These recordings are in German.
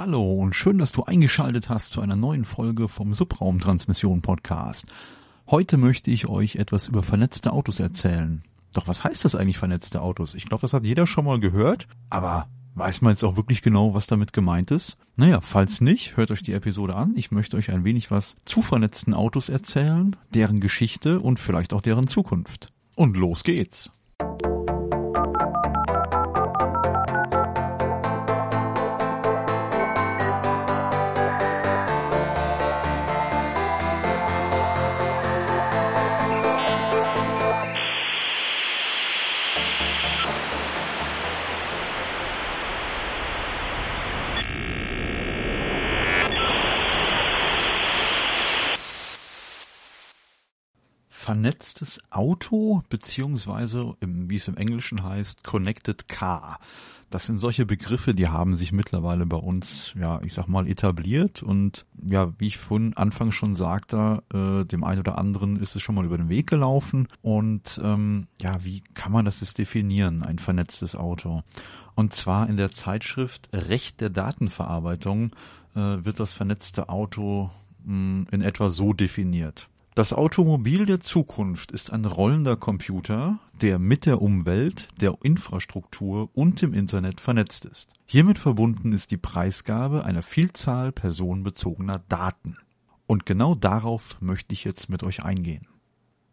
Hallo und schön, dass du eingeschaltet hast zu einer neuen Folge vom Subraumtransmission Podcast. Heute möchte ich euch etwas über vernetzte Autos erzählen. Doch was heißt das eigentlich vernetzte Autos? Ich glaube, das hat jeder schon mal gehört, aber weiß man jetzt auch wirklich genau, was damit gemeint ist? Naja, falls nicht, hört euch die Episode an. Ich möchte euch ein wenig was zu vernetzten Autos erzählen, deren Geschichte und vielleicht auch deren Zukunft. Und los geht's! Vernetztes Auto beziehungsweise wie es im Englischen heißt Connected Car. Das sind solche Begriffe, die haben sich mittlerweile bei uns, ja, ich sag mal, etabliert und ja, wie ich von Anfang schon sagte, äh, dem einen oder anderen ist es schon mal über den Weg gelaufen und ähm, ja, wie kann man das jetzt definieren, ein vernetztes Auto? Und zwar in der Zeitschrift Recht der Datenverarbeitung äh, wird das vernetzte Auto mh, hm, in etwa so definiert. Das Automobil der Zukunft ist ein rollender Computer, der mit der Umwelt, der Infrastruktur und dem Internet vernetzt ist. Hiermit verbunden ist die Preisgabe einer Vielzahl personenbezogener Daten. Und genau darauf möchte ich jetzt mit euch eingehen.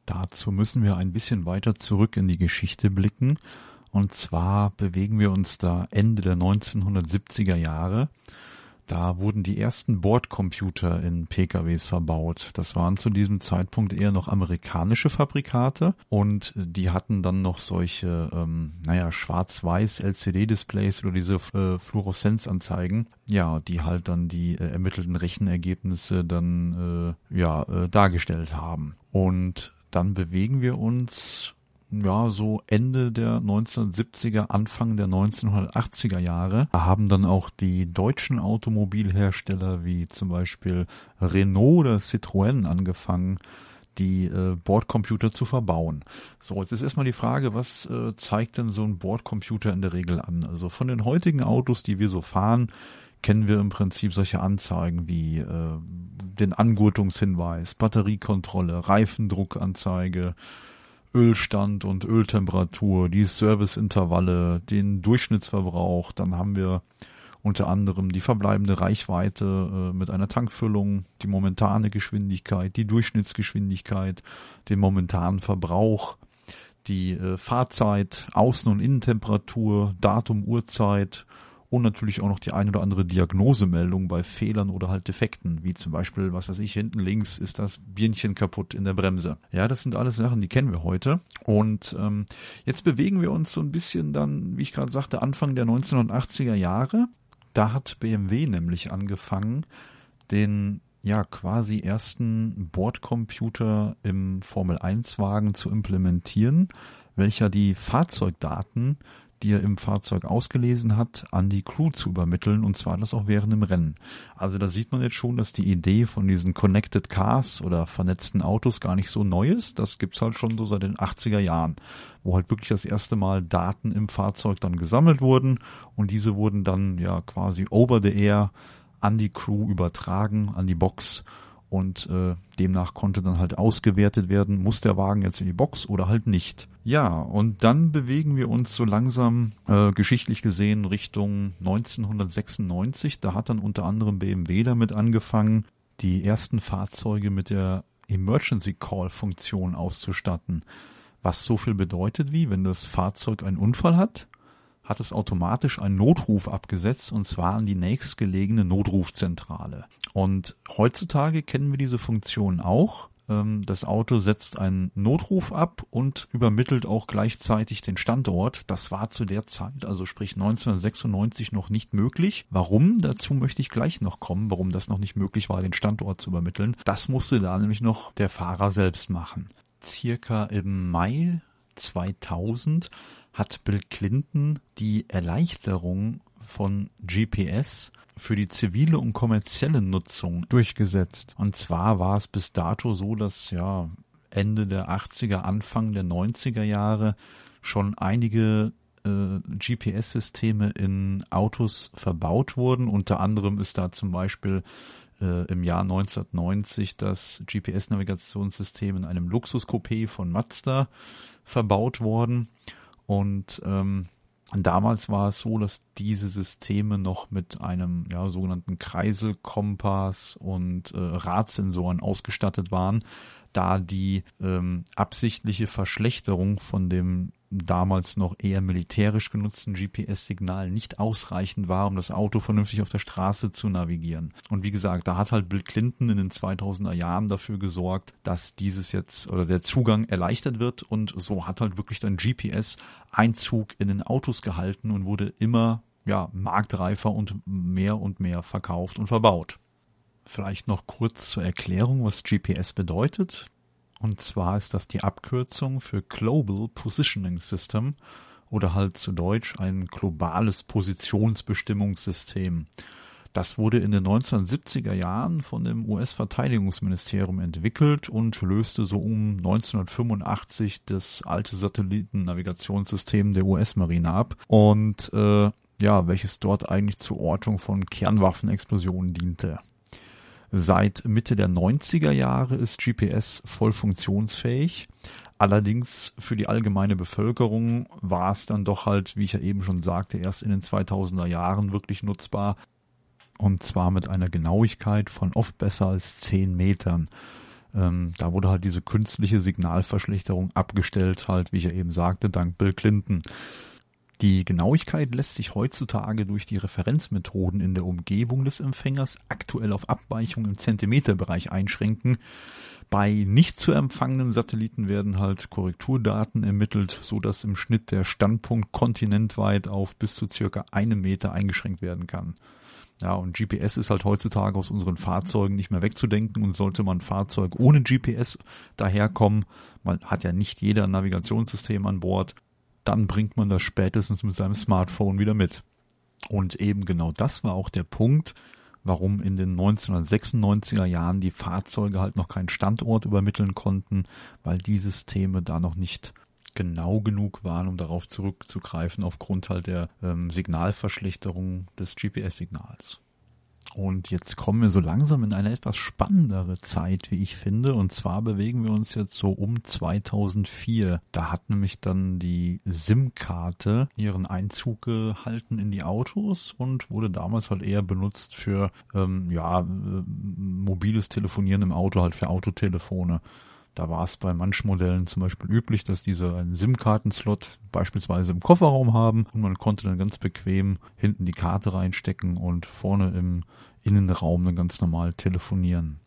Dazu müssen wir ein bisschen weiter zurück in die Geschichte blicken. Und zwar bewegen wir uns da Ende der 1970er Jahre da wurden die ersten Bordcomputer in PKWs verbaut. Das waren zu diesem Zeitpunkt eher noch amerikanische Fabrikate und die hatten dann noch solche, ähm, naja, schwarz-weiß LCD-Displays oder diese äh, Fluoreszenzanzeigen, ja, die halt dann die äh, ermittelten Rechenergebnisse dann äh, ja äh, dargestellt haben. Und dann bewegen wir uns ja, so Ende der 1970er, Anfang der 1980er Jahre haben dann auch die deutschen Automobilhersteller wie zum Beispiel Renault oder Citroën angefangen, die äh, Bordcomputer zu verbauen. So, jetzt ist erstmal die Frage, was äh, zeigt denn so ein Bordcomputer in der Regel an? Also von den heutigen Autos, die wir so fahren, kennen wir im Prinzip solche Anzeigen wie äh, den Angurtungshinweis, Batteriekontrolle, Reifendruckanzeige, Ölstand und Öltemperatur, die Serviceintervalle, den Durchschnittsverbrauch, dann haben wir unter anderem die verbleibende Reichweite äh, mit einer Tankfüllung, die momentane Geschwindigkeit, die Durchschnittsgeschwindigkeit, den momentanen Verbrauch, die äh, Fahrzeit, Außen- und Innentemperatur, Datum, Uhrzeit, und natürlich auch noch die ein oder andere Diagnosemeldung bei Fehlern oder halt Defekten, wie zum Beispiel, was weiß ich, hinten links ist das Birnchen kaputt in der Bremse. Ja, das sind alles Sachen, die kennen wir heute. Und ähm, jetzt bewegen wir uns so ein bisschen dann, wie ich gerade sagte, Anfang der 1980er Jahre. Da hat BMW nämlich angefangen, den ja quasi ersten Bordcomputer im Formel 1 Wagen zu implementieren, welcher die Fahrzeugdaten die er im Fahrzeug ausgelesen hat, an die Crew zu übermitteln und zwar das auch während dem Rennen. Also da sieht man jetzt schon, dass die Idee von diesen Connected Cars oder vernetzten Autos gar nicht so neu ist. Das gibt's halt schon so seit den 80er Jahren, wo halt wirklich das erste Mal Daten im Fahrzeug dann gesammelt wurden und diese wurden dann ja quasi over the air an die Crew übertragen, an die Box und äh, demnach konnte dann halt ausgewertet werden, muss der Wagen jetzt in die Box oder halt nicht. Ja, und dann bewegen wir uns so langsam äh, geschichtlich gesehen Richtung 1996. Da hat dann unter anderem BMW damit angefangen, die ersten Fahrzeuge mit der Emergency Call Funktion auszustatten. Was so viel bedeutet wie, wenn das Fahrzeug einen Unfall hat, hat es automatisch einen Notruf abgesetzt und zwar an die nächstgelegene Notrufzentrale. Und heutzutage kennen wir diese Funktion auch. Ähm, das Auto setzt einen Notruf ab und übermittelt auch gleichzeitig den Standort. Das war zu der Zeit, also sprich 1996, noch nicht möglich. Warum? Dazu möchte ich gleich noch kommen, warum das noch nicht möglich war, den Standort zu übermitteln. Das musste da nämlich noch der Fahrer selbst machen. Circa im Mai 2000 hat Bill Clinton die Erleichterung von GPS für die zivile und kommerzielle Nutzung durchgesetzt. Und zwar war es bis dato so, dass ja Ende der 80er, Anfang der 90er Jahre schon einige äh, GPS-Systeme in Autos verbaut wurden. Unter anderem ist da zum Beispiel äh, im Jahr 1990 das GPS-Navigationssystem in einem Luxus-Coupé von Mazda verbaut worden. Und ähm, damals war es so, dass diese Systeme noch mit einem ja, sogenannten Kreiselkompass und äh, Radsensoren ausgestattet waren, da die ähm, absichtliche Verschlechterung von dem damals noch eher militärisch genutzten GPS-Signal nicht ausreichend war, um das Auto vernünftig auf der Straße zu navigieren. Und wie gesagt, da hat halt Bill Clinton in den 2000er Jahren dafür gesorgt, dass dieses jetzt oder der Zugang erleichtert wird und so hat halt wirklich dann GPS Einzug in den Autos gehalten und wurde immer ja, marktreifer und mehr und mehr verkauft und verbaut. Vielleicht noch kurz zur Erklärung, was GPS bedeutet. Und zwar ist das die Abkürzung für Global Positioning System oder halt zu Deutsch ein globales Positionsbestimmungssystem. Das wurde in den 1970er Jahren von dem US-Verteidigungsministerium entwickelt und löste so um 1985 das alte Satellitennavigationssystem der US-Marine ab und äh, ja, welches dort eigentlich zur Ortung von Kernwaffenexplosionen diente. Seit Mitte der 90er Jahre ist GPS voll funktionsfähig. Allerdings für die allgemeine Bevölkerung war es dann doch halt, wie ich ja eben schon sagte, erst in den 2000er Jahren wirklich nutzbar. Und zwar mit einer Genauigkeit von oft besser als 10 Metern. Ähm, da wurde halt diese künstliche Signalverschlechterung abgestellt, halt, wie ich ja eben sagte, dank Bill Clinton. Die Genauigkeit lässt sich heutzutage durch die Referenzmethoden in der Umgebung des Empfängers aktuell auf Abweichungen im Zentimeterbereich einschränken. Bei nicht zu empfangenen Satelliten werden halt Korrekturdaten ermittelt, so dass im Schnitt der Standpunkt kontinentweit auf bis zu circa einem Meter eingeschränkt werden kann. Ja, und GPS ist halt heutzutage aus unseren Fahrzeugen nicht mehr wegzudenken und sollte man Fahrzeug ohne GPS daherkommen, man hat ja nicht jeder Navigationssystem an Bord, dann bringt man das spätestens mit seinem Smartphone wieder mit. Und eben genau das war auch der Punkt, warum in den 1996er Jahren die Fahrzeuge halt noch keinen Standort übermitteln konnten, weil die Systeme da noch nicht genau genug waren, um darauf zurückzugreifen, aufgrund halt der ähm, Signalverschlechterung des GPS-Signals. Und jetzt kommen wir so langsam in eine etwas spannendere Zeit, wie ich finde. Und zwar bewegen wir uns jetzt so um 2004. Da hat nämlich dann die SIM-Karte ihren Einzug gehalten in die Autos und wurde damals halt eher benutzt für ähm, ja äh, mobiles Telefonieren im Auto, halt für Autotelefone. Da war es bei manchen Modellen zum Beispiel üblich, dass diese einen SIM-Kartenslot beispielsweise im Kofferraum haben und man konnte dann ganz bequem hinten die Karte reinstecken und vorne im Innenraum dann ganz normal telefonieren.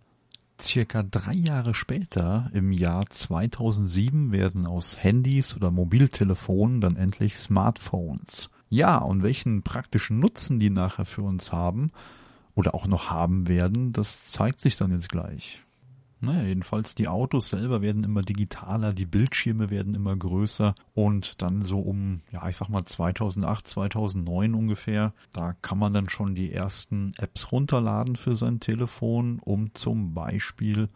Circa drei Jahre später, im Jahr 2007, werden aus Handys oder Mobiltelefonen dann endlich Smartphones. Ja, und welchen praktischen Nutzen die nachher für uns haben oder auch noch haben werden, das zeigt sich dann jetzt gleich. Naja, jedenfalls die Autos selber werden immer digitaler, die Bildschirme werden immer größer und dann so um, ja, ich sag mal 2008, 2009 ungefähr, da kann man dann schon die ersten Apps runterladen für sein Telefon, um zum Beispiel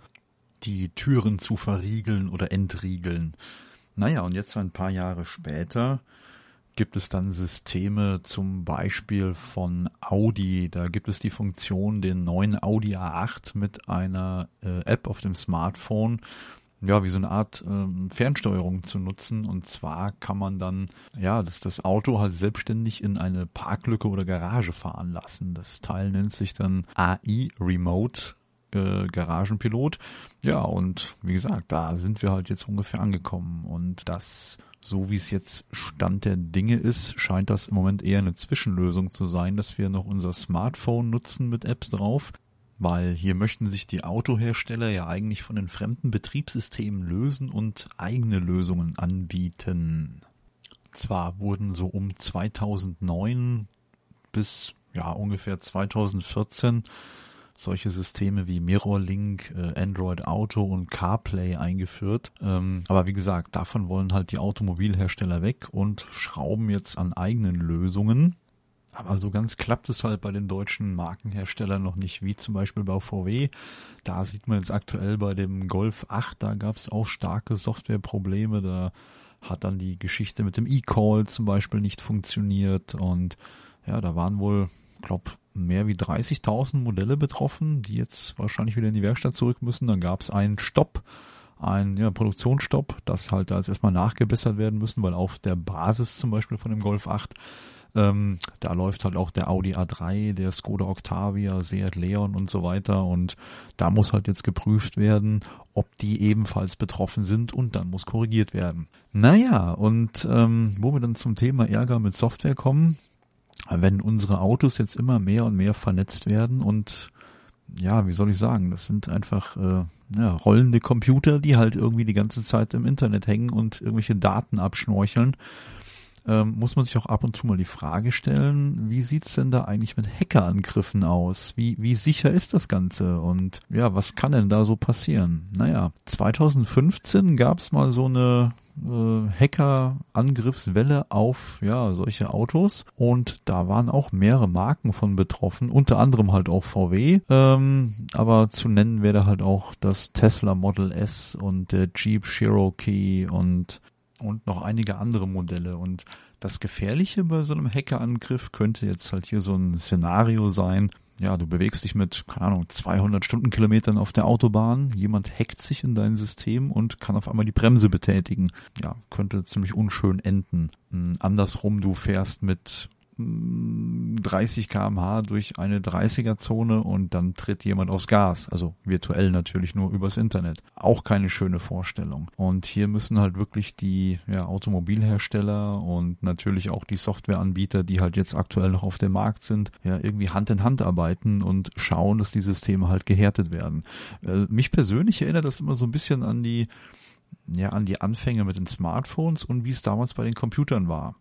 die Türen zu verriegeln oder entriegeln. Naja, und jetzt ein paar Jahre später gibt es dann Systeme zum Beispiel von Audi. Da gibt es die Funktion, den neuen Audi A8 mit einer äh, App auf dem Smartphone ja, wie so eine Art ähm, Fernsteuerung zu nutzen. Und zwar kann man dann, ja, das, das Auto halt selbstständig in eine Parklücke oder Garage fahren lassen. Das Teil nennt sich dann AI Remote äh, Garagenpilot. Ja, und wie gesagt, da sind wir halt jetzt ungefähr angekommen. Und das so wie es jetzt Stand der Dinge ist, scheint das im Moment eher eine Zwischenlösung zu sein, dass wir noch unser Smartphone nutzen mit Apps drauf, weil hier möchten sich die Autohersteller ja eigentlich von den fremden Betriebssystemen lösen und eigene Lösungen anbieten. Zwar wurden so um 2009 bis ja ungefähr 2014 solche Systeme wie Mirrorlink, äh, Android Auto und CarPlay eingeführt. Ähm, aber wie gesagt, davon wollen halt die Automobilhersteller weg und schrauben jetzt an eigenen Lösungen. Aber so ganz klappt es halt bei den deutschen Markenherstellern noch nicht, wie zum Beispiel bei VW. Da sieht man jetzt aktuell bei dem Golf 8, da gab es auch starke Softwareprobleme. Da hat dann die Geschichte mit dem E-Call zum Beispiel nicht funktioniert und ja, da waren wohl, glaub, mehr wie 30.000 Modelle betroffen, die jetzt wahrscheinlich wieder in die Werkstatt zurück müssen. Dann gab es einen Stopp, einen ja, Produktionsstopp, das halt als erstmal nachgebessert werden müssen, weil auf der Basis zum Beispiel von dem Golf 8 ähm, da läuft halt auch der Audi A3, der Skoda Octavia, Seat Leon und so weiter. Und da muss halt jetzt geprüft werden, ob die ebenfalls betroffen sind und dann muss korrigiert werden. Naja, und ähm, wo wir dann zum Thema Ärger mit Software kommen, wenn unsere Autos jetzt immer mehr und mehr vernetzt werden und ja, wie soll ich sagen, das sind einfach äh, ja, rollende Computer, die halt irgendwie die ganze Zeit im Internet hängen und irgendwelche Daten abschnorcheln ähm, muss man sich auch ab und zu mal die Frage stellen, wie sieht's denn da eigentlich mit Hackerangriffen aus? Wie, wie sicher ist das Ganze? Und ja, was kann denn da so passieren? Naja, 2015 gab's mal so eine äh, Hacker-Angriffswelle auf ja solche Autos und da waren auch mehrere Marken von betroffen, unter anderem halt auch VW, ähm, aber zu nennen wäre halt auch das Tesla Model S und der Jeep Cherokee und und noch einige andere Modelle. Und das Gefährliche bei so einem Hackerangriff könnte jetzt halt hier so ein Szenario sein. Ja, du bewegst dich mit, keine Ahnung, 200 Stundenkilometern auf der Autobahn. Jemand hackt sich in dein System und kann auf einmal die Bremse betätigen. Ja, könnte ziemlich unschön enden. Hm, andersrum, du fährst mit 30 kmh durch eine 30er Zone und dann tritt jemand aufs Gas. Also virtuell natürlich nur übers Internet. Auch keine schöne Vorstellung. Und hier müssen halt wirklich die ja, Automobilhersteller und natürlich auch die Softwareanbieter, die halt jetzt aktuell noch auf dem Markt sind, ja irgendwie Hand in Hand arbeiten und schauen, dass die Systeme halt gehärtet werden. Äh, mich persönlich erinnert das immer so ein bisschen an die ja, an die Anfänge mit den Smartphones und wie es damals bei den Computern war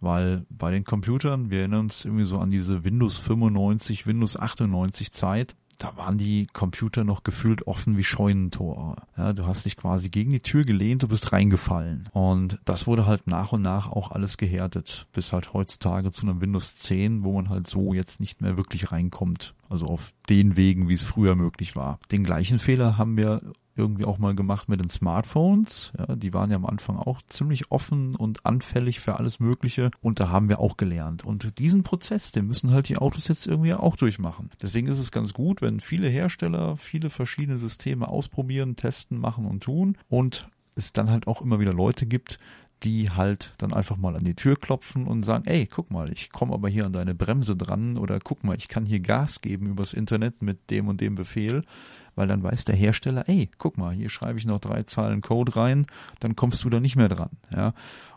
weil bei den Computern, wir erinnern uns irgendwie so an diese Windows 95, Windows 98 Zeit, da waren die Computer noch gefühlt offen wie Scheunentore. Ja, du hast dich quasi gegen die Tür gelehnt, du bist reingefallen. Und das wurde halt nach und nach auch alles gehärtet, bis halt heutzutage zu einem Windows 10, wo man halt so jetzt nicht mehr wirklich reinkommt. Also auf den Wegen, wie es früher möglich war. Den gleichen Fehler haben wir irgendwie auch mal gemacht mit den Smartphones. Ja, die waren ja am Anfang auch ziemlich offen und anfällig für alles Mögliche. Und da haben wir auch gelernt. Und diesen Prozess, den müssen halt die Autos jetzt irgendwie auch durchmachen. Deswegen ist es ganz gut, wenn viele Hersteller viele verschiedene Systeme ausprobieren, testen, machen und tun. Und es dann halt auch immer wieder Leute gibt, die halt dann einfach mal an die Tür klopfen und sagen, ey, guck mal, ich komme aber hier an deine Bremse dran oder guck mal, ich kann hier Gas geben übers Internet mit dem und dem Befehl weil dann weiß der Hersteller, ey, guck mal, hier schreibe ich noch drei Zahlen Code rein, dann kommst du da nicht mehr dran. Ja,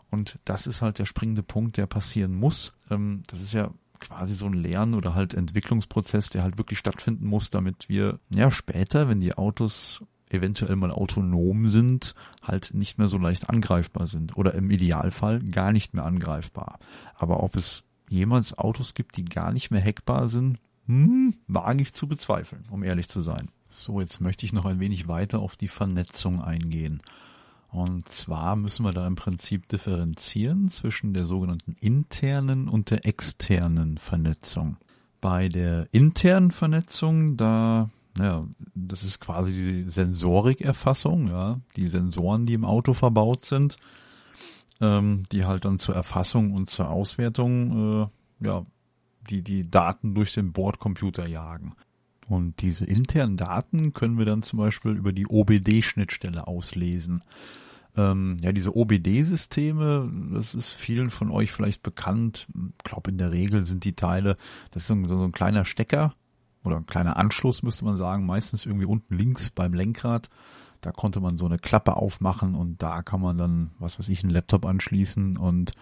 und das ist halt der springende Punkt, der passieren muss. Ähm, das ist ja quasi so ein Lern- oder halt Entwicklungsprozess, der halt wirklich stattfinden muss, damit wir ja später, wenn die Autos eventuell mal autonom sind, halt nicht mehr so leicht angreifbar sind oder im Idealfall gar nicht mehr angreifbar. Aber ob es jemals Autos gibt, die gar nicht mehr hackbar sind, hm, wage ich zu bezweifeln, um ehrlich zu sein. So, jetzt möchte ich noch ein wenig weiter auf die Vernetzung eingehen. Und zwar müssen wir da im Prinzip differenzieren zwischen der sogenannten internen und der externen Vernetzung. Bei der internen Vernetzung, da, naja, das ist quasi die Sensorikerfassung, ja, die Sensoren, die im Auto verbaut sind, ähm, die halt dann zur Erfassung und zur Auswertung, äh, ja, die die Daten durch den Bordcomputer jagen. Und diese internen Daten können wir dann zum Beispiel über die OBD-Schnittstelle auslesen. Ähm, ja, diese OBD-Systeme, das ist vielen von euch vielleicht bekannt. Ich glaube, in der Regel sind die Teile, das ist so ein, kleiner Stecker oder ein kleiner Anschluss, müsste man sagen, meistens irgendwie unten links beim Lenkrad. Da konnte man so eine Klappe aufmachen und da kann man dann, was weiß ich, einen Laptop anschließen und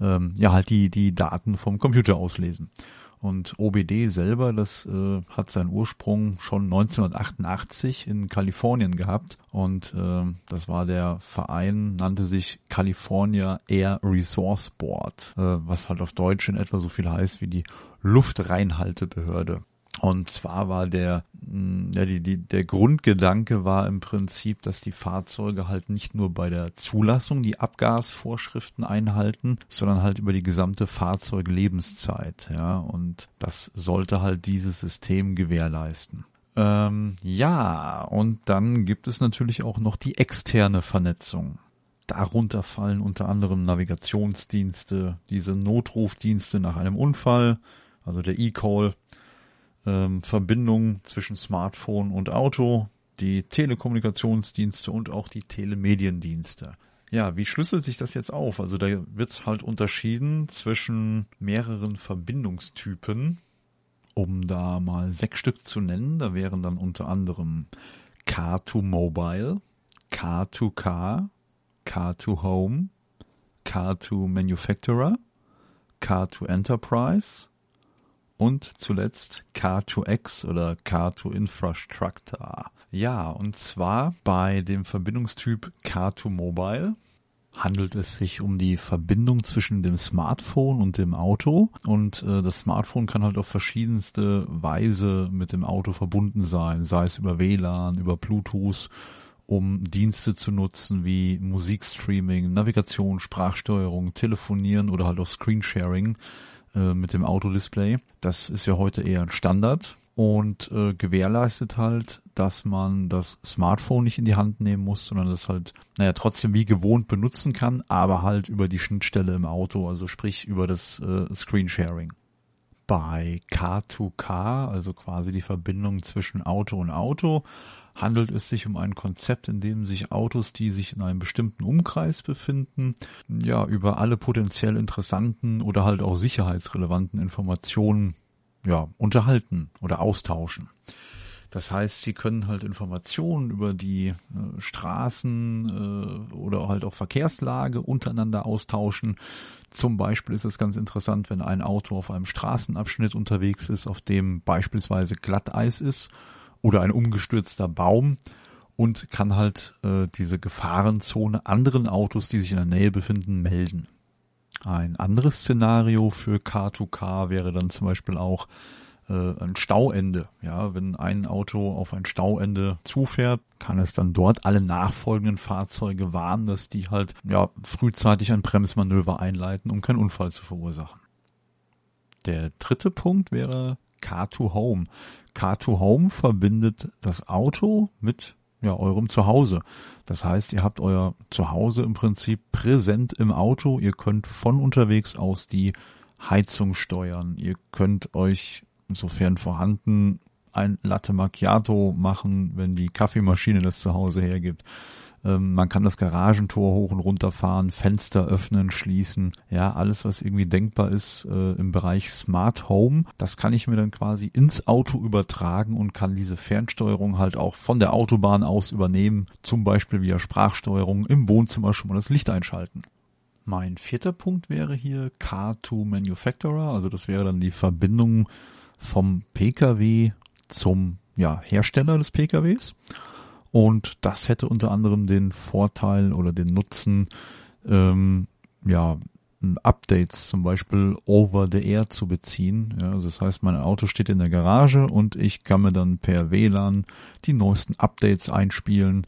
ähm, ja, halt die, die Daten vom Computer auslesen. Und OBD selber, das äh, hat seinen Ursprung schon 1988 in Kalifornien gehabt. Und äh, das war der Verein, nannte sich California Air Resource Board, äh, was halt auf Deutsch in etwa so viel heißt wie die Luftreinhaltebehörde. Und zwar war der, mm, ja, die, die, der Grundgedanke war im Prinzip, dass die Fahrzeuge halt nicht nur bei der Zulassung die Abgasvorschriften einhalten, sondern halt über die gesamte Fahrzeuglebenszeit, ja. Und das sollte halt dieses System gewährleisten. Ähm, ja, und dann gibt es natürlich auch noch die externe Vernetzung. Darunter fallen unter anderem Navigationsdienste, diese Notrufdienste nach einem Unfall, also der E-Call, ähm, Verbindung zwischen Smartphone und Auto, die Telekommunikationsdienste und auch die Telemediendienste. Ja, wie schlüsselt sich das jetzt auf? Also da wird halt unterschieden zwischen mehreren Verbindungstypen, um da mal sechs Stück zu nennen. Da wären dann unter anderem Car2 Mobile, Car2Car, Car2 Home, Car2 Manufacturer, Car2 Enterprise und zuletzt Car2X oder Car2 Infrastructure. Ja, und zwar bei dem Verbindungstyp Car2 Mobile handelt es sich um die Verbindung zwischen dem Smartphone und dem Auto. Und äh, das Smartphone kann halt auf verschiedenste Weise mit dem Auto verbunden sein, sei es über WLAN, über Bluetooth, um Dienste zu nutzen wie Musikstreaming, Navigation, Sprachsteuerung, Telefonieren oder halt auch Screensharing äh, mit dem Autodisplay. Das ist ja heute eher ein Standard und äh, gewährleistet halt, dass man das Smartphone nicht in die Hand nehmen muss, sondern das halt, naja, trotzdem wie gewohnt benutzen kann, aber halt über die Schnittstelle im Auto, also sprich über das äh, Screensharing. Bei Car2Car, also quasi die Verbindung zwischen Auto und Auto, handelt es sich um ein Konzept, in dem sich Autos, die sich in einem bestimmten Umkreis befinden, ja, über alle potenziell interessanten oder halt auch sicherheitsrelevanten Informationen ja, unterhalten oder austauschen. Das heißt, sie können halt Informationen über die äh, Straßen äh, oder halt auch Verkehrslage untereinander austauschen. Zum Beispiel ist es ganz interessant, wenn ein Auto auf einem Straßenabschnitt unterwegs ist, auf dem beispielsweise Glatteis ist oder ein umgestürzter Baum und kann halt äh, diese Gefahrenzone anderen Autos, die sich in der Nähe befinden, melden. Ein anderes Szenario für K2K wäre dann zum Beispiel auch äh, ein Stauende. Ja, wenn ein Auto auf ein Stauende zufährt, kann es dann dort alle nachfolgenden Fahrzeuge warnen, dass die halt ja frühzeitig ein Bremsmanöver einleiten, um keinen Unfall zu verursachen. Der dritte Punkt wäre Car2 Home. Car2 Home verbindet das Auto mit ja, eurem Zuhause. Das heißt, ihr habt euer Zuhause im Prinzip präsent im Auto. Ihr könnt von unterwegs aus die Heizung steuern. Ihr könnt euch, insofern vorhanden, ein Latte Macchiato machen, wenn die Kaffeemaschine das zu Hause hergibt. Ähm, man kann das Garagentor hoch und runter fahren, Fenster öffnen, schließen. Ja, alles, was irgendwie denkbar ist äh, im Bereich Smart Home, das kann ich mir dann quasi ins Auto übertragen und kann diese Fernsteuerung halt auch von der Autobahn aus übernehmen. Zum Beispiel via Sprachsteuerung im Wohnzimmer schon mal das Licht einschalten. Mein vierter Punkt wäre hier Car2 Manufacturer, also das wäre dann die Verbindung vom Pkw zum ja, Hersteller des PKWs. Und das hätte unter anderem den Vorteil oder den Nutzen, ähm, ja, Updates zum Beispiel over the air zu beziehen. Ja, also das heißt, mein Auto steht in der Garage und ich kann mir dann per WLAN die neuesten Updates einspielen,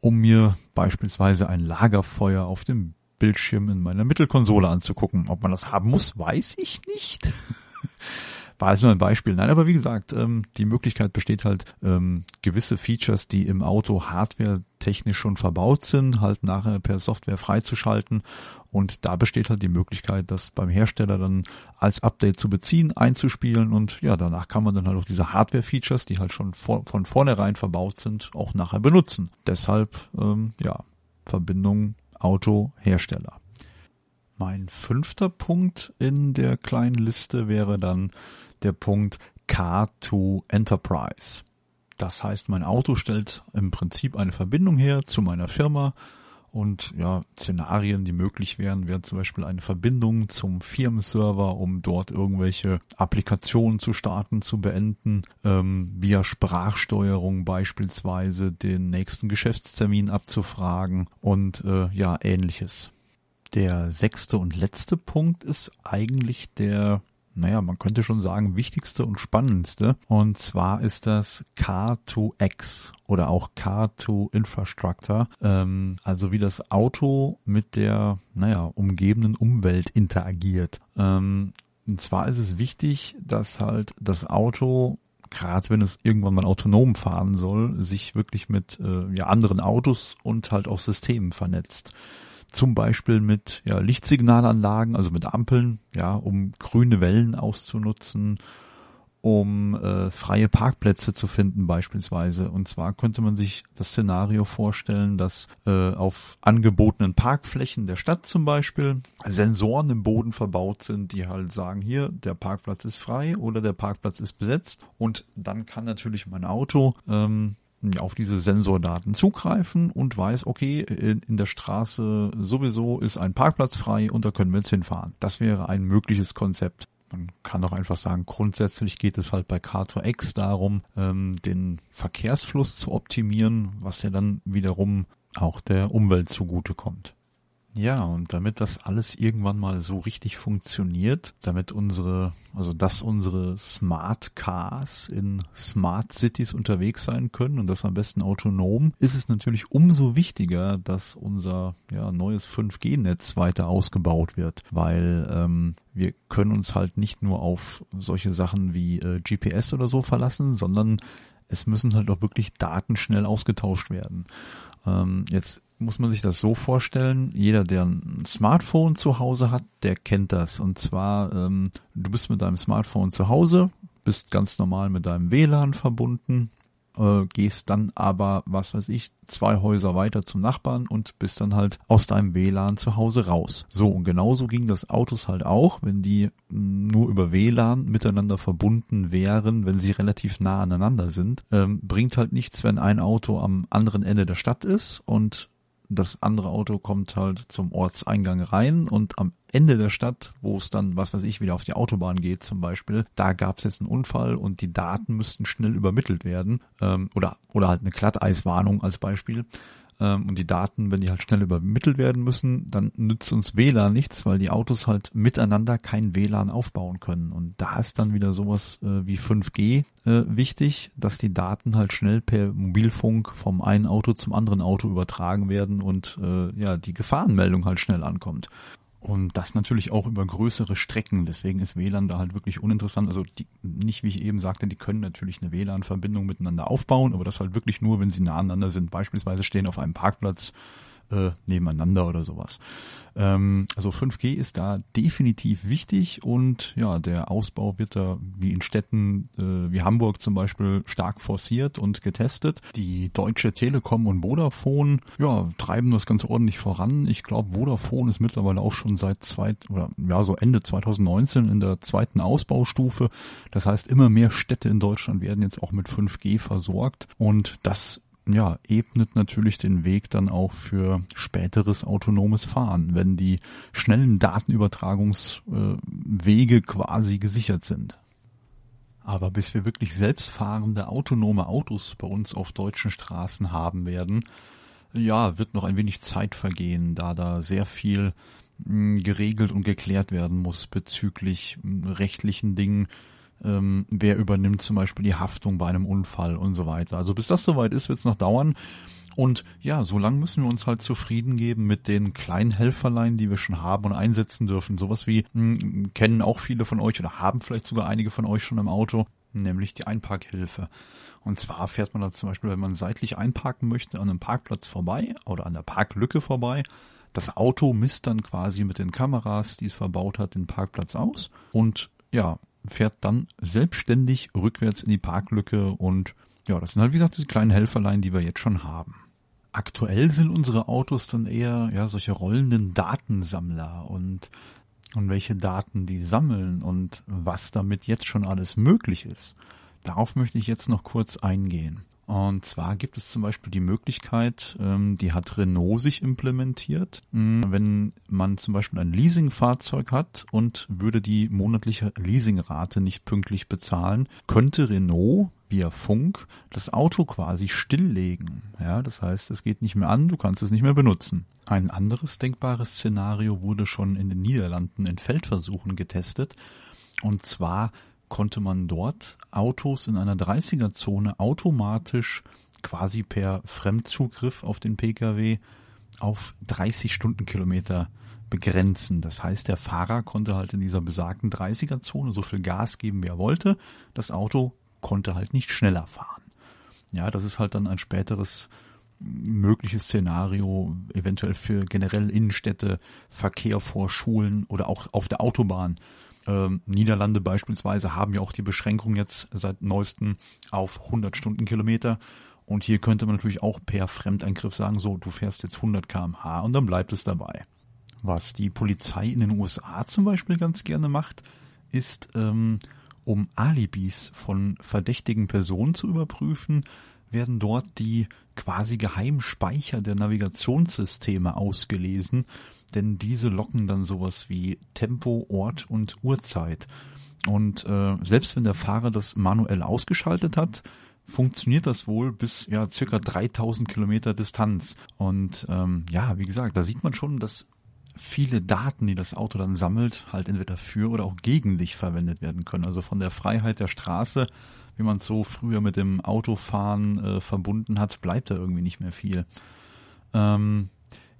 um mir beispielsweise ein Lagerfeuer auf dem Bildschirm in meiner Mittelkonsole anzugucken. Ob man das haben muss, weiß ich nicht. war jetzt nur ein Beispiel. Nein, aber wie gesagt, ähm, die Möglichkeit besteht halt, ähm, gewisse Features, die im Auto hardware technisch schon verbaut sind, halt nachher per Software freizuschalten. Und da besteht halt die Möglichkeit, das beim Hersteller dann als Update zu beziehen, einzuspielen und ja, danach kann man dann halt auch diese Hardware-Features, die halt schon vor, von vornherein verbaut sind, auch nachher benutzen. Deshalb, ähm, ja, Verbindung Auto-Hersteller. Mein fünfter Punkt in der kleinen Liste wäre dann der Punkt Car2 Enterprise. Das heißt, mein Auto stellt im Prinzip eine Verbindung her zu meiner Firma und ja, Szenarien, die möglich wären, wären zum Beispiel eine Verbindung zum Firmenserver, um dort irgendwelche Applikationen zu starten, zu beenden, ähm, via Sprachsteuerung beispielsweise den nächsten Geschäftstermin abzufragen und äh, ja, ähnliches. Der sechste und letzte Punkt ist eigentlich der naja, man könnte schon sagen, wichtigste und spannendste. Und zwar ist das Car2X oder auch Car2 Infrastructure, ähm, also wie das Auto mit der, naja, umgebenden Umwelt interagiert. Ähm, und zwar ist es wichtig, dass halt das Auto gerade wenn es irgendwann mal autonom fahren soll, sich wirklich mit äh, ja, anderen Autos und halt auch Systemen vernetzt. Zum Beispiel mit ja, Lichtsignalanlagen, also mit Ampeln, ja, um grüne Wellen auszunutzen um äh, freie Parkplätze zu finden beispielsweise. Und zwar könnte man sich das Szenario vorstellen, dass äh, auf angebotenen Parkflächen der Stadt zum Beispiel Sensoren im Boden verbaut sind, die halt sagen, hier, der Parkplatz ist frei oder der Parkplatz ist besetzt. Und dann kann natürlich mein Auto ähm, auf diese Sensordaten zugreifen und weiß, okay, in der Straße sowieso ist ein Parkplatz frei und da können wir jetzt hinfahren. Das wäre ein mögliches Konzept. Man kann auch einfach sagen, grundsätzlich geht es halt bei Car2X darum, ähm, den Verkehrsfluss zu optimieren, was ja dann wiederum auch der Umwelt zugutekommt. Ja, und damit das alles irgendwann mal so richtig funktioniert, damit unsere, also dass unsere Smart Cars in Smart Cities unterwegs sein können und das am besten autonom, ist es natürlich umso wichtiger, dass unser ja, neues 5G-Netz weiter ausgebaut wird, weil ähm, wir können uns halt nicht nur auf solche Sachen wie äh, GPS oder so verlassen, sondern es müssen halt auch wirklich Daten schnell ausgetauscht werden. Ähm, jetzt muss man sich das so vorstellen, jeder, der ein Smartphone zu Hause hat, der kennt das. Und zwar, ähm, du bist mit deinem Smartphone zu Hause, bist ganz normal mit deinem WLAN verbunden, äh, gehst dann aber, was weiß ich, zwei Häuser weiter zum Nachbarn und bist dann halt aus deinem WLAN zu Hause raus. So, und genauso ging das Autos halt auch, wenn die nur über WLAN miteinander verbunden wären, wenn sie relativ nah aneinander sind. Ähm, bringt halt nichts, wenn ein Auto am anderen Ende der Stadt ist und das andere Auto kommt halt zum Ortseingang rein und am Ende der Stadt, wo es dann, was weiß ich, wieder auf die Autobahn geht zum Beispiel, da gab es jetzt einen Unfall und die Daten müssten schnell übermittelt werden ähm, oder oder halt eine Glatteiswarnung als Beispiel ähm, und die Daten, wenn die halt schnell übermittelt werden müssen, dann nützt uns WLAN nichts, weil die Autos halt miteinander kein WLAN aufbauen können. Und da ist dann wieder sowas äh, wie 5G äh, wichtig, dass die Daten halt schnell per Mobilfunk vom einen Auto zum anderen Auto übertragen werden und äh, ja die Gefahrenmeldung halt schnell ankommt. Und das natürlich auch über größere Strecken. Deswegen ist WLAN da halt wirklich uninteressant. Also die, nicht, wie ich eben sagte, die können natürlich eine WLAN-Verbindung miteinander aufbauen, aber das halt wirklich nur, wenn sie nah aneinander sind. Beispielsweise stehen auf einem Parkplatz äh, nebeneinander oder sowas. Ähm, also 5G ist da definitiv wichtig und ja, der Ausbau wird da wie in Städten äh, wie Hamburg zum Beispiel stark forciert und getestet. Die Deutsche Telekom und Vodafone ja, treiben das ganz ordentlich voran. Ich glaube, Vodafone ist mittlerweile auch schon seit zweit oder ja so Ende 2019 in der zweiten Ausbaustufe. Das heißt, immer mehr Städte in Deutschland werden jetzt auch mit 5G versorgt und das ja, ebnet natürlich den Weg dann auch für späteres autonomes Fahren, wenn die schnellen Datenübertragungswege quasi gesichert sind. Aber bis wir wirklich selbstfahrende autonome Autos bei uns auf deutschen Straßen haben werden, ja, wird noch ein wenig Zeit vergehen, da da sehr viel hm, geregelt und geklärt werden muss bezüglich hm, rechtlichen Dingen, ähm, wer übernimmt zum Beispiel die Haftung bei einem Unfall und so weiter. Also bis das soweit ist, wird es noch dauern. Und ja, so lange müssen wir uns halt zufrieden geben mit den kleinen Helferlein, die wir schon haben und einsetzen dürfen. Sowas wie mh, hm, kennen auch viele von euch oder haben vielleicht sogar einige von euch schon im Auto, nämlich die Einparkhilfe. Und zwar fährt man da zum Beispiel, wenn man seitlich einparken möchte, an einem Parkplatz vorbei oder an der Parklücke vorbei. Das Auto misst dann quasi mit den Kameras, die es verbaut hat, den Parkplatz aus und ja, fährt dann selbstständig rückwärts in die Parklücke und ja, das sind halt wie gesagt die kleinen Helferlein, die wir jetzt schon haben. Aktuell sind unsere Autos dann eher ja solche rollenden Datensammler und und welche Daten die sammeln und was damit jetzt schon alles möglich ist. Darauf möchte ich jetzt noch kurz eingehen. Und zwar gibt es zum Beispiel die Möglichkeit, ähm, die hat Renault sich implementiert, mh, wenn man zum Beispiel ein Leasingfahrzeug hat und würde die monatliche Leasingrate nicht pünktlich bezahlen, könnte Renault via Funk das Auto quasi stilllegen. Ja, das heißt, es geht nicht mehr an, du kannst es nicht mehr benutzen. Ein anderes denkbares Szenario wurde schon in den Niederlanden in Feldversuchen getestet. Und zwar konnte man dort Autos in einer 30er-Zone automatisch quasi per Fremdzugriff auf den Pkw auf 30 Stundenkilometer begrenzen. Das heißt, der Fahrer konnte halt in dieser besagten 30er-Zone so viel Gas geben, wie er wollte. Das Auto konnte halt nicht schneller fahren. Ja, das ist halt dann ein späteres mögliches Szenario eventuell für generell Innenstädte, Verkehr vor Schulen oder auch auf der Autobahn. Ähm, Niederlande beispielsweise haben ja auch die Beschränkung jetzt seit neuestem auf 100 Stundenkilometer. Und hier könnte man natürlich auch per Fremdeingriff sagen, so, du fährst jetzt 100 kmh und dann bleibt es dabei. Was die Polizei in den USA zum Beispiel ganz gerne macht, ist, ähm, um Alibis von verdächtigen Personen zu überprüfen, werden dort die quasi Geheimspeicher der Navigationssysteme ausgelesen, denn diese locken dann sowas wie Tempo, Ort und Uhrzeit. Und äh, selbst wenn der Fahrer das manuell ausgeschaltet hat, funktioniert das wohl bis ja circa 3000 Kilometer Distanz. Und ähm, ja, wie gesagt, da sieht man schon, dass viele Daten, die das Auto dann sammelt, halt entweder für oder auch gegen dich verwendet werden können. Also von der Freiheit der Straße, wie man es so früher mit dem Autofahren äh, verbunden hat, bleibt da irgendwie nicht mehr viel. Ähm,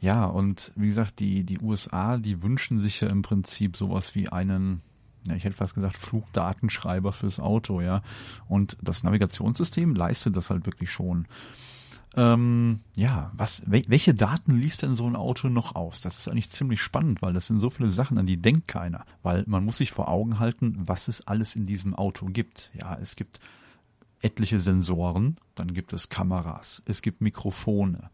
ja, und wie gesagt, die, die USA, die wünschen sich ja im Prinzip sowas wie einen, ja, ich hätte fast gesagt, Flugdatenschreiber fürs Auto, ja. Und das Navigationssystem leistet das halt wirklich schon. Ähm, ja, was, welche Daten liest denn so ein Auto noch aus? Das ist eigentlich ziemlich spannend, weil das sind so viele Sachen, an die denkt keiner. Weil man muss sich vor Augen halten, was es alles in diesem Auto gibt. Ja, es gibt etliche Sensoren, dann gibt es Kameras, es gibt Mikrofone,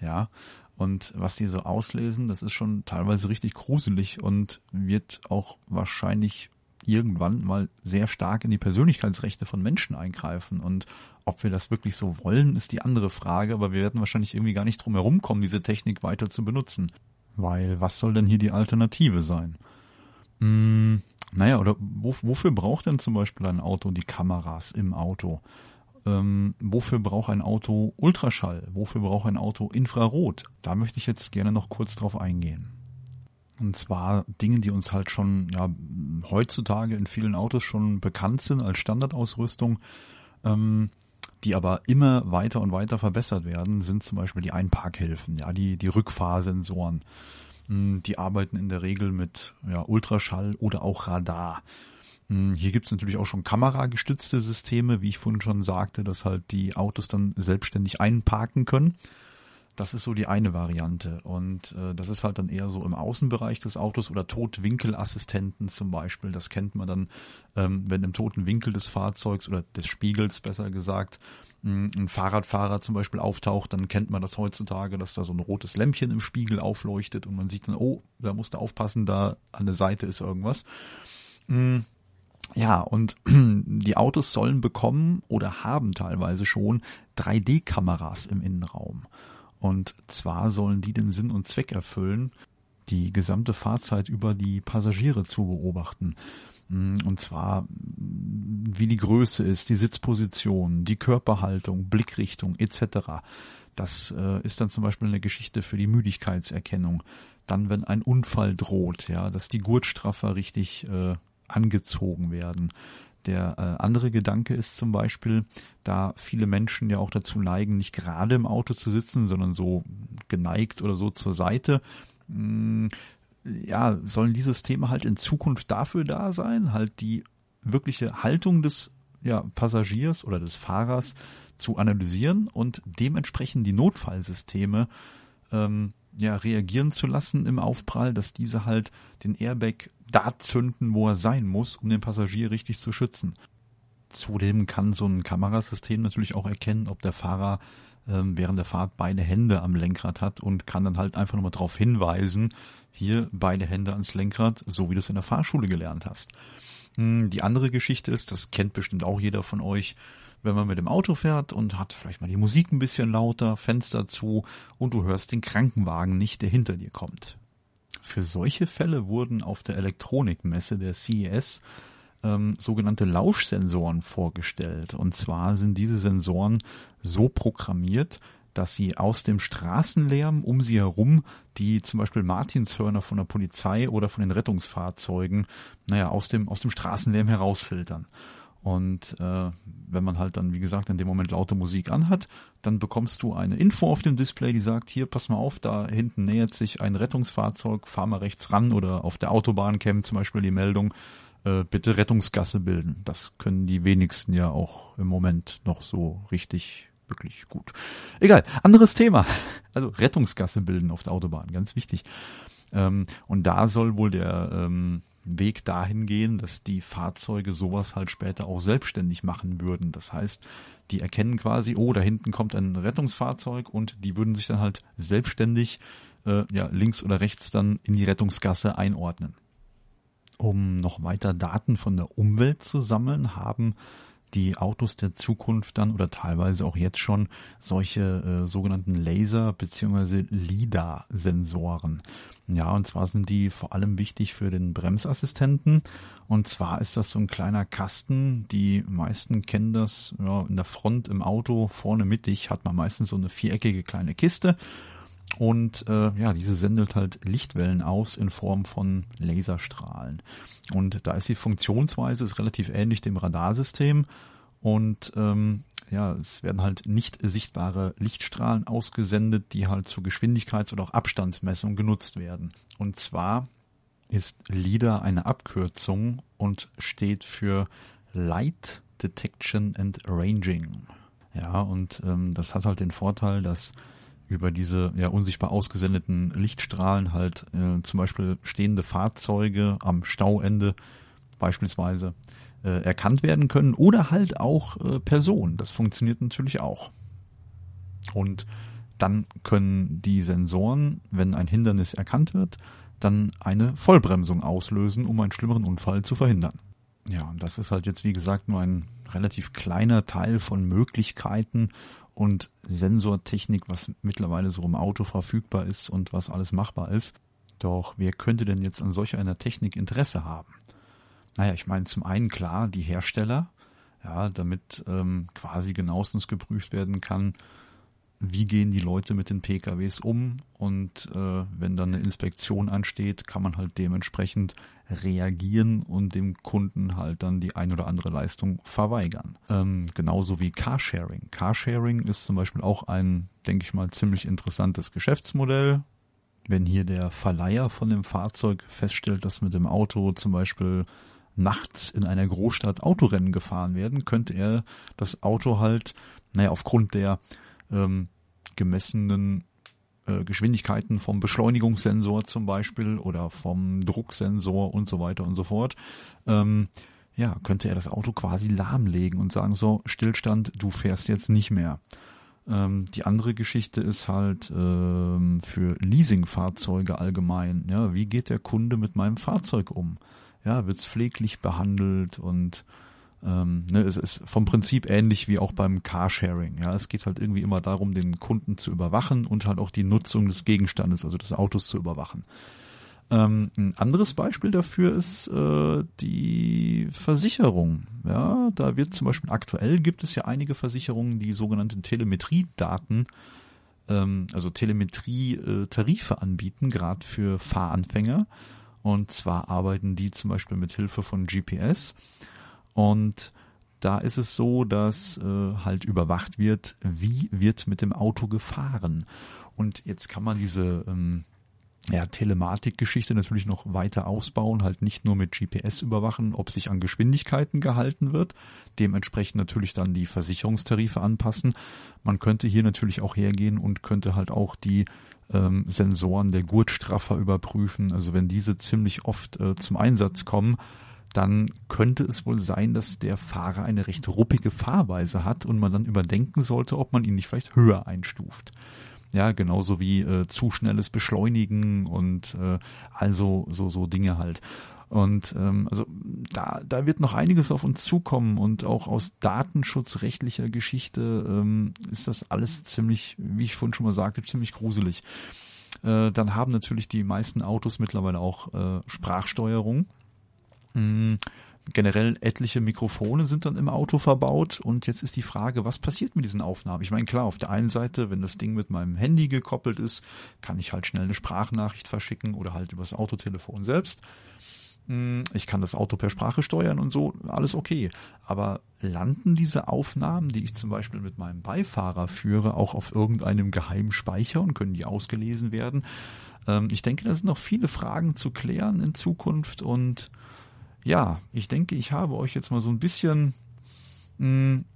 ja. Und was die so auslesen, das ist schon teilweise richtig gruselig und wird auch wahrscheinlich irgendwann mal sehr stark in die Persönlichkeitsrechte von Menschen eingreifen. Und ob wir das wirklich so wollen, ist die andere Frage, aber wir werden wahrscheinlich irgendwie gar nicht drum herum kommen, diese Technik weiter zu benutzen. Weil was soll denn hier die Alternative sein? Hm, naja, oder wo, wofür braucht denn zum Beispiel ein Auto die Kameras im Auto? Ähm, wofür braucht ein Auto Ultraschall? Wofür braucht ein Auto Infrarot? Da möchte ich jetzt gerne noch kurz drauf eingehen. Und zwar Dinge, die uns halt schon ja, heutzutage in vielen Autos schon bekannt sind als Standardausrüstung, ähm, die aber immer weiter und weiter verbessert werden, sind zum Beispiel die Einparkhilfen, ja, die, die Rückfahrsensoren. Hm, die arbeiten in der Regel mit ja, Ultraschall oder auch Radar. Hm, hier gibt's natürlich auch schon kameragestützte Systeme, wie ich vorhin schon sagte, dass halt die Autos dann selbstständig einparken können. Das ist so die eine Variante. Und äh, das ist halt dann eher so im Außenbereich des Autos oder Totwinkelassistenten zum Beispiel. Das kennt man dann, ähm, wenn im toten Winkel des Fahrzeugs oder des Spiegels besser gesagt mh, ein Fahrradfahrer zum Beispiel auftaucht, dann kennt man das heutzutage, dass da so ein rotes Lämpchen im Spiegel aufleuchtet und man sieht dann, oh, da musst du aufpassen, da an der Seite ist irgendwas. Mh, ja, und die Autos sollen bekommen oder haben teilweise schon 3D-Kameras im Innenraum. Und zwar sollen die den Sinn und Zweck erfüllen, die gesamte Fahrzeit über die Passagiere zu beobachten. Mm, und zwar, mm, wie die Größe ist, die Sitzposition, die Körperhaltung, Blickrichtung etc. Das äh, ist dann zum Beispiel eine Geschichte für die Müdigkeitserkennung. Dann, wenn ein Unfall droht, ja, dass die Gurtstraffer richtig äh, angezogen werden. Der äh, andere Gedanke ist zum Beispiel, da viele Menschen ja auch dazu neigen, nicht gerade im Auto zu sitzen, sondern so geneigt oder so zur Seite. Mh, hm, ja, sollen diese Systeme halt in Zukunft dafür da sein, halt die wirkliche Haltung des ja, Passagiers oder des Fahrers zu analysieren und dementsprechend die Notfallsysteme ähm, ja, reagieren zu lassen im Aufprall, dass diese halt den Airbag da zünden, wo er sein muss, um den Passagier richtig zu schützen. Zudem kann so ein Kamerasystem natürlich auch erkennen, ob der Fahrer ähm, während der Fahrt beide Hände am Lenkrad hat und kann dann halt einfach nochmal darauf hinweisen, hier beide Hände ans Lenkrad, so wie du es in der Fahrschule gelernt hast. Hm, die andere Geschichte ist, das kennt bestimmt auch jeder von euch, wenn man mit dem Auto fährt und hat vielleicht mal die Musik ein bisschen lauter, Fenster zu und du hörst den Krankenwagen nicht, der hinter dir kommt. Für solche Fälle wurden auf der Elektronikmesse der CES ähm, sogenannte Lauschsensoren vorgestellt. Und zwar sind diese Sensoren so programmiert, dass sie aus dem Straßenlärm um sie herum, die zum Beispiel Martinshörner von der Polizei oder von den Rettungsfahrzeugen, naja, aus dem, aus dem Straßenlärm herausfiltern. Und äh, wenn man halt dann, wie gesagt, in dem Moment laute Musik anhat, dann bekommst du eine Info auf dem Display, die sagt, hier, pass mal auf, da hinten nähert sich ein Rettungsfahrzeug, fahr mal rechts ran oder auf der Autobahn käme zum Beispiel die Meldung, äh, bitte Rettungsgasse bilden. Das können die wenigsten ja auch im Moment noch so richtig wirklich gut. Egal, anderes Thema. Also Rettungsgasse bilden auf der Autobahn, ganz wichtig. Ähm, und da soll wohl der ähm, Weg dahin gehen, dass die Fahrzeuge sowas halt später auch selbstständig machen würden. Das heißt, die erkennen quasi, oh, da hinten kommt ein Rettungsfahrzeug und die würden sich dann halt selbstständig äh, ja, links oder rechts dann in die Rettungsgasse einordnen. Um noch weiter Daten von der Umwelt zu sammeln, haben die Autos der Zukunft dann oder teilweise auch jetzt schon solche äh, sogenannten Laser- bzw. LIDAR-Sensoren. Ja, und zwar sind die vor allem wichtig für den Bremsassistenten. Und zwar ist das so ein kleiner Kasten. Die meisten kennen das ja, in der Front im Auto, vorne mittig hat man meistens so eine viereckige kleine Kiste. Und äh, ja, diese sendet halt Lichtwellen aus in Form von Laserstrahlen. Und da ist die Funktionsweise ist relativ ähnlich dem Radarsystem. Und ähm, ja, es werden halt nicht sichtbare Lichtstrahlen ausgesendet, die halt zur Geschwindigkeits- oder auch Abstandsmessung genutzt werden. Und zwar ist LIDAR eine Abkürzung und steht für Light Detection and Ranging. Ja, und ähm, das hat halt den Vorteil, dass über diese ja unsichtbar ausgesendeten Lichtstrahlen halt äh, zum Beispiel stehende Fahrzeuge am Stauende beispielsweise äh, erkannt werden können oder halt auch äh, Personen. Das funktioniert natürlich auch. Und dann können die Sensoren, wenn ein Hindernis erkannt wird, dann eine Vollbremsung auslösen, um einen schlimmeren Unfall zu verhindern. Ja, und das ist halt jetzt, wie gesagt, nur ein relativ kleiner Teil von Möglichkeiten, und Sensortechnik, was mittlerweile so im Auto verfügbar ist und was alles machbar ist. Doch wer könnte denn jetzt an solch einer Technik Interesse haben? Naja, ich meine zum einen klar die Hersteller, ja, damit ähm, quasi genauestens geprüft werden kann, wie gehen die Leute mit den PKWs um und äh, wenn dann eine Inspektion ansteht, kann man halt dementsprechend reagieren und dem Kunden halt dann die ein oder andere Leistung verweigern. Ähm, genauso wie Carsharing. Carsharing ist zum Beispiel auch ein, denke ich mal, ziemlich interessantes Geschäftsmodell. Wenn hier der Verleiher von dem Fahrzeug feststellt, dass mit dem Auto zum Beispiel nachts in einer Großstadt Autorennen gefahren werden, könnte er das Auto halt, naja, aufgrund der ähm, gemessenen äh, Geschwindigkeiten vom Beschleunigungssensor zum Beispiel oder vom Drucksensor und so weiter und so fort, ähm, ja, könnte er das Auto quasi lahmlegen und sagen so, Stillstand, du fährst jetzt nicht mehr. Ähm, die andere Geschichte ist halt ähm, für Leasingfahrzeuge allgemein. Ja, wie geht der Kunde mit meinem Fahrzeug um? Ja, wird's pfleglich behandelt und ähm, ne, es ist vom Prinzip ähnlich wie auch beim Carsharing. Ja, es geht halt irgendwie immer darum, den Kunden zu überwachen und halt auch die Nutzung des Gegenstandes, also des Autos zu überwachen. Ähm, ein anderes Beispiel dafür ist äh, die Versicherung. Ja, da wird zum Beispiel aktuell gibt es ja einige Versicherungen, die sogenannte Telemetriedaten, ähm, also Telemetrie-Tarife anbieten, gerade für Fahranfänger. Und zwar arbeiten die zum Beispiel mit Hilfe von GPS und da ist es so, dass äh, halt überwacht wird, wie wird mit dem Auto gefahren. Und jetzt kann man diese ähm, ja, Telematik-Geschichte natürlich noch weiter ausbauen, halt nicht nur mit GPS überwachen, ob sich an Geschwindigkeiten gehalten wird, dementsprechend natürlich dann die Versicherungstarife anpassen. Man könnte hier natürlich auch hergehen und könnte halt auch die ähm, Sensoren der Gurtstraffer überprüfen. Also wenn diese ziemlich oft äh, zum Einsatz kommen, dann könnte es wohl sein, dass der Fahrer eine recht ruppige Fahrweise hat und man dann überdenken sollte, ob man ihn nicht vielleicht höher einstuft. Ja, genauso wie äh, zu schnelles Beschleunigen und äh, also so so Dinge halt. Und ähm, also da, da wird noch einiges auf uns zukommen und auch aus datenschutzrechtlicher Geschichte ähm, ist das alles ziemlich, wie ich vorhin schon mal sagte, ziemlich gruselig. Äh, dann haben natürlich die meisten Autos mittlerweile auch äh, Sprachsteuerung. Hm, generell etliche Mikrofone sind dann im Auto verbaut und jetzt ist die Frage, was passiert mit diesen Aufnahmen? Ich meine, klar, auf der einen Seite, wenn das Ding mit meinem Handy gekoppelt ist, kann ich halt schnell eine Sprachnachricht verschicken oder halt übers Autotelefon selbst. Hm, ich kann das Auto per Sprache steuern und so, alles okay. Aber landen diese Aufnahmen, die ich zum Beispiel mit meinem Beifahrer führe, auch auf irgendeinem geheimen Speicher und können die ausgelesen werden? Ähm, ich denke, da sind noch viele Fragen zu klären in Zukunft und ja, ich denke, ich habe euch jetzt mal so ein bisschen hm,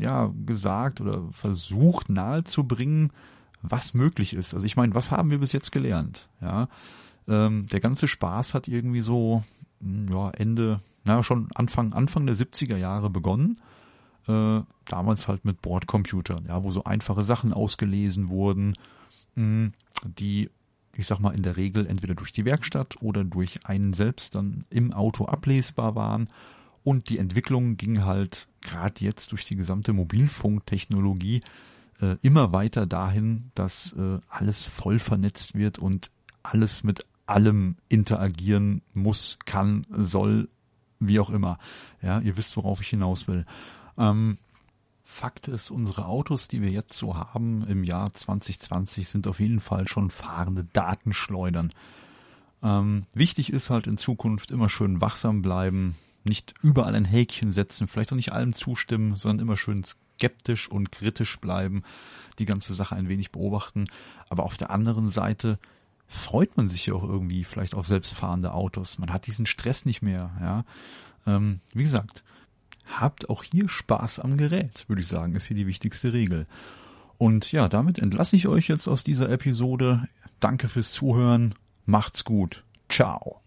ja gesagt oder versucht nahezubringen, was möglich ist. Also ich meine, was haben wir bis jetzt gelernt? Ja, ähm, der ganze Spaß hat irgendwie so hm, ja Ende, na schon Anfang Anfang der 70er Jahre begonnen. Äh, damals halt mit Bordcomputern, ja, wo so einfache Sachen ausgelesen wurden, mh, hm, die ich sag mal, in der Regel entweder durch die Werkstatt oder durch einen selbst dann im Auto ablesbar waren. Und die Entwicklung ging halt gerade jetzt durch die gesamte Mobilfunktechnologie äh, immer weiter dahin, dass äh, alles voll vernetzt wird und alles mit allem interagieren muss, kann, soll, wie auch immer. Ja, ihr wisst, worauf ich hinaus will. Ähm, Fakt ist, unsere Autos, die wir jetzt so haben im Jahr 2020, sind auf jeden Fall schon fahrende Datenschleudern. Ähm, wichtig ist halt in Zukunft immer schön wachsam bleiben, nicht überall ein Häkchen setzen, vielleicht auch nicht allem zustimmen, sondern immer schön skeptisch und kritisch bleiben, die ganze Sache ein wenig beobachten. Aber auf der anderen Seite freut man sich ja auch irgendwie vielleicht auf selbstfahrende Autos. Man hat diesen Stress nicht mehr, ja. Ähm, wie gesagt, habt auch hier Spaß am Gerät, würde ich sagen, ist hier die wichtigste Regel. Und ja, damit entlasse ich euch jetzt aus dieser Episode. Danke fürs Zuhören. Macht's gut. Ciao.